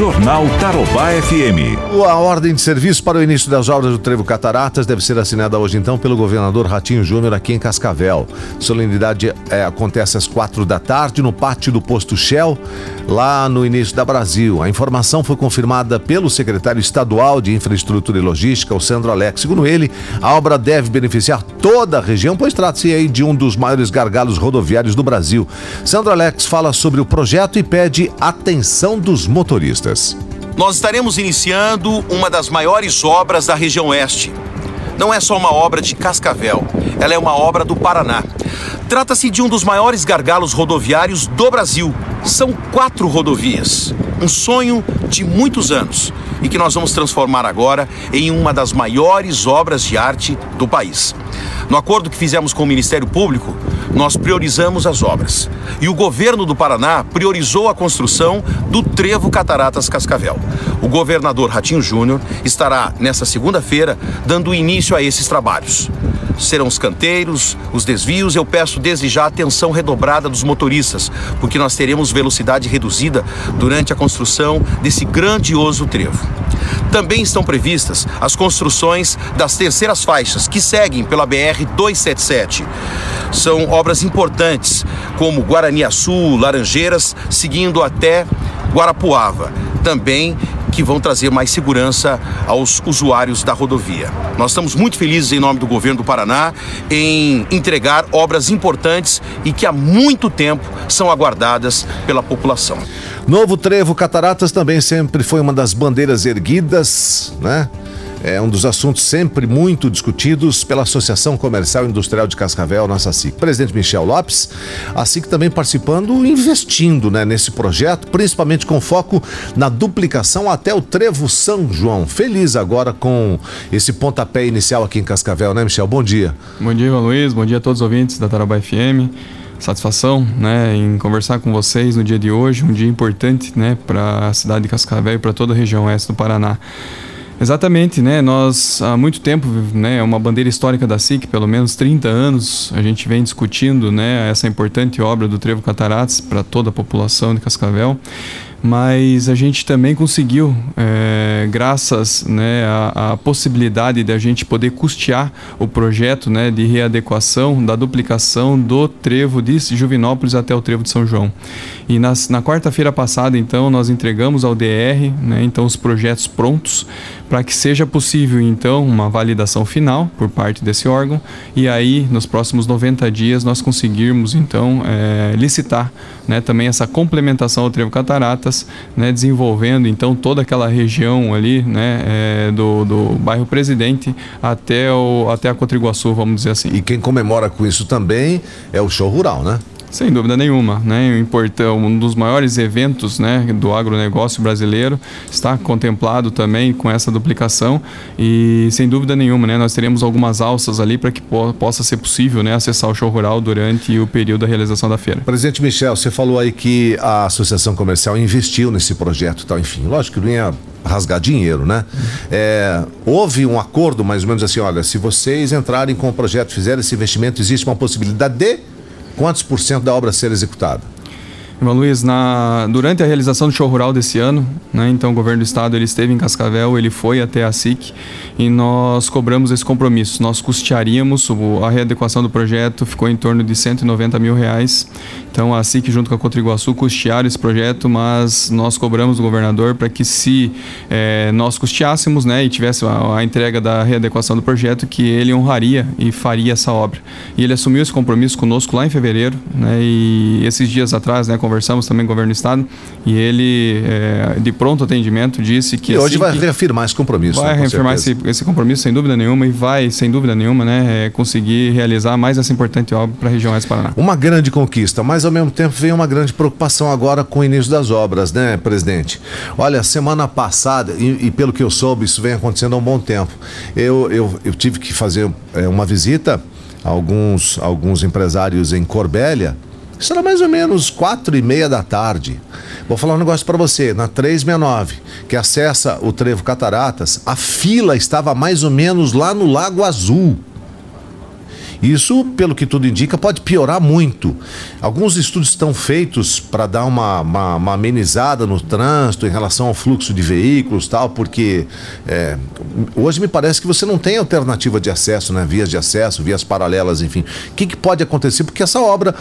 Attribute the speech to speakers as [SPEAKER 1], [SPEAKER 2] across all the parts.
[SPEAKER 1] Jornal Tarobá FM.
[SPEAKER 2] A ordem de serviço para o início das obras do Trevo Cataratas deve ser assinada hoje então pelo governador Ratinho Júnior aqui em Cascavel. Solenidade é, acontece às quatro da tarde no pátio do posto Shell, lá no início da Brasil. A informação foi confirmada pelo secretário estadual de Infraestrutura e Logística, o Sandro Alex. Segundo ele, a obra deve beneficiar toda a região, pois trata-se aí de um dos maiores gargalos rodoviários do Brasil. Sandro Alex fala sobre o projeto e pede atenção dos motoristas.
[SPEAKER 3] Nós estaremos iniciando uma das maiores obras da região oeste. Não é só uma obra de Cascavel, ela é uma obra do Paraná. Trata-se de um dos maiores gargalos rodoviários do Brasil. São quatro rodovias. Um sonho de muitos anos e que nós vamos transformar agora em uma das maiores obras de arte do país. No acordo que fizemos com o Ministério Público, nós priorizamos as obras. E o governo do Paraná priorizou a construção do Trevo Cataratas Cascavel. O governador Ratinho Júnior estará nessa segunda-feira dando início a esses trabalhos. Serão os canteiros, os desvios. Eu peço desde já atenção redobrada dos motoristas, porque nós teremos velocidade reduzida durante a construção desse grandioso trevo. Também estão previstas as construções das terceiras faixas que seguem pela BR 277. São obras importantes, como Guaraniaçu, Laranjeiras, seguindo até Guarapuava. Também que vão trazer mais segurança aos usuários da rodovia. Nós estamos muito felizes, em nome do governo do Paraná, em entregar obras importantes e que há muito tempo são aguardadas pela população.
[SPEAKER 2] Novo Trevo Cataratas também sempre foi uma das bandeiras erguidas, né? É um dos assuntos sempre muito discutidos pela Associação Comercial e Industrial de Cascavel, nossa SIC. Presidente Michel Lopes, a SIC também participando, investindo né, nesse projeto, principalmente com foco na duplicação até o Trevo São João. Feliz agora com esse pontapé inicial aqui em Cascavel, né, Michel? Bom dia.
[SPEAKER 4] Bom dia, Luiz. Bom dia a todos os ouvintes da Tarabá FM satisfação né, em conversar com vocês no dia de hoje, um dia importante né, para a cidade de Cascavel e para toda a região oeste do Paraná. Exatamente, né? Nós há muito tempo, né, é uma bandeira histórica da SIC, pelo menos 30 anos, a gente vem discutindo, né, essa importante obra do Trevo Cataratas para toda a população de Cascavel mas a gente também conseguiu, é, graças né, à, à, possibilidade de a gente poder custear o projeto né, de readequação da duplicação do trevo de Juvinópolis até o trevo de São João. E nas, na quarta-feira passada, então, nós entregamos ao DR, né, então, os projetos prontos para que seja possível, então, uma validação final por parte desse órgão e aí, nos próximos 90 dias, nós conseguirmos, então, é, licitar né, também essa complementação ao trevo Catarata né, desenvolvendo então toda aquela região ali né, é, do, do bairro Presidente até, o, até a Cotriguaçu, vamos dizer assim.
[SPEAKER 2] E quem comemora com isso também é o show rural, né?
[SPEAKER 4] Sem dúvida nenhuma, né? Um dos maiores eventos, né, do agronegócio brasileiro está contemplado também com essa duplicação e sem dúvida nenhuma, né, nós teremos algumas alças ali para que po possa ser possível, né, acessar o show rural durante o período da realização da feira.
[SPEAKER 2] Presidente Michel, você falou aí que a associação comercial investiu nesse projeto, tal, enfim, lógico que não ia rasgar dinheiro, né? É, houve um acordo mais ou menos assim, olha, se vocês entrarem com o projeto, fizerem esse investimento, existe uma possibilidade de quantos por cento da obra ser executada?
[SPEAKER 4] Irmão Luiz, na, durante a realização do show rural desse ano, né, então o governo do estado ele esteve em Cascavel, ele foi até a SIC e nós cobramos esse compromisso. Nós custearíamos, a readequação do projeto ficou em torno de 190 mil reais. Então a SIC junto com a Cotriguaçu custearam esse projeto, mas nós cobramos do governador para que se é, nós custeássemos né, e tivesse a, a, entrega da readequação do projeto, que ele honraria e faria essa obra. E ele assumiu esse compromisso conosco lá em fevereiro, né, e esses dias atrás, né, conversamos também com o governo do estado e ele, é, de pronto atendimento, disse que.
[SPEAKER 2] E hoje vai reafirmar esse compromisso.
[SPEAKER 4] Vai
[SPEAKER 2] né,
[SPEAKER 4] reafirmar esse, esse, compromisso, sem dúvida nenhuma, e vai, sem dúvida nenhuma, né, é, conseguir realizar mais essa importante obra para a região Oeste Paraná.
[SPEAKER 2] Uma grande conquista, mas ao mesmo tempo vem uma grande preocupação agora com o início das obras, né, presidente? Olha, semana passada, e, e pelo que eu soube, isso vem acontecendo há um bom tempo. Eu, eu, eu tive que fazer é, uma visita a alguns, alguns empresários em Corbélia isso era mais ou menos quatro e meia da tarde. Vou falar um negócio para você. Na 369, que acessa o Trevo Cataratas, a fila estava mais ou menos lá no Lago Azul. Isso, pelo que tudo indica, pode piorar muito. Alguns estudos estão feitos para dar uma, uma, uma, amenizada no trânsito em relação ao fluxo de veículos tal, porque é, hoje me parece que você não tem alternativa de acesso, né? Vias de acesso, vias paralelas, enfim. O que, que pode acontecer? Porque essa obra,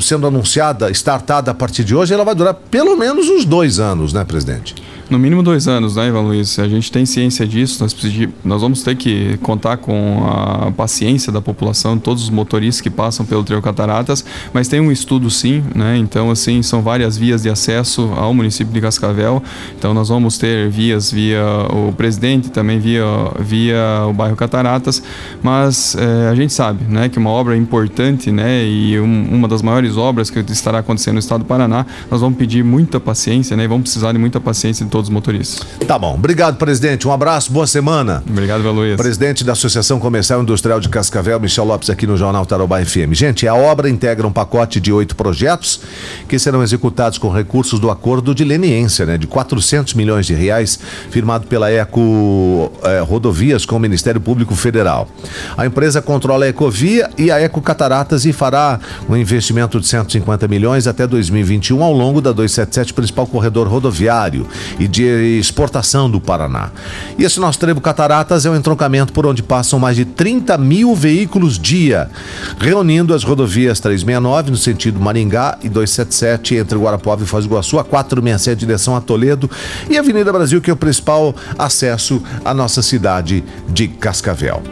[SPEAKER 2] sendo anunciada, startada a partir de hoje, ela vai durar pelo menos uns dois anos, né, presidente?
[SPEAKER 4] No mínimo dois anos, né, Ivan Luiz? A gente tem ciência disso, nós, nós vamos ter que contar com a paciência da população, todos os motoristas que passam pelo Trio Cataratas, mas tem um estudo sim, né? Então, assim, são várias vias de acesso ao município de Cascavel. Então, nós vamos ter vias via o presidente, também via, via o bairro Cataratas, mas é, a gente sabe, né, que uma obra importante, né, e um, uma das maiores obras que estará acontecendo no estado do Paraná, nós vamos pedir muita paciência, né, e vamos precisar de muita paciência de todos os motoristas.
[SPEAKER 2] Tá bom. Obrigado, presidente. Um abraço, boa semana.
[SPEAKER 4] Obrigado, Valuiz.
[SPEAKER 2] Presidente da Associação Comercial Industrial de Cascavel, Michel Lopes, aqui no Jornal Tarobá FM. Gente, a obra integra um pacote de oito projetos que serão executados com recursos do acordo de leniência, né, de 400 milhões de reais, firmado pela Eco eh, Rodovias com o Ministério Público Federal. A empresa controla a Ecovia e a Eco Cataratas e fará um investimento de 150 milhões até 2021 ao longo da 277, principal corredor rodoviário e de exportação do Paraná. E esse nosso trevo Cataratas é um entroncamento por onde passam mais de 30 mil veículos dia, reunindo as rodovias 369 no sentido Maringá e 277 entre Guarapuava e Foz do Iguaçu, a 467 direção a Toledo e a Avenida Brasil, que é o principal acesso à nossa cidade de Cascavel.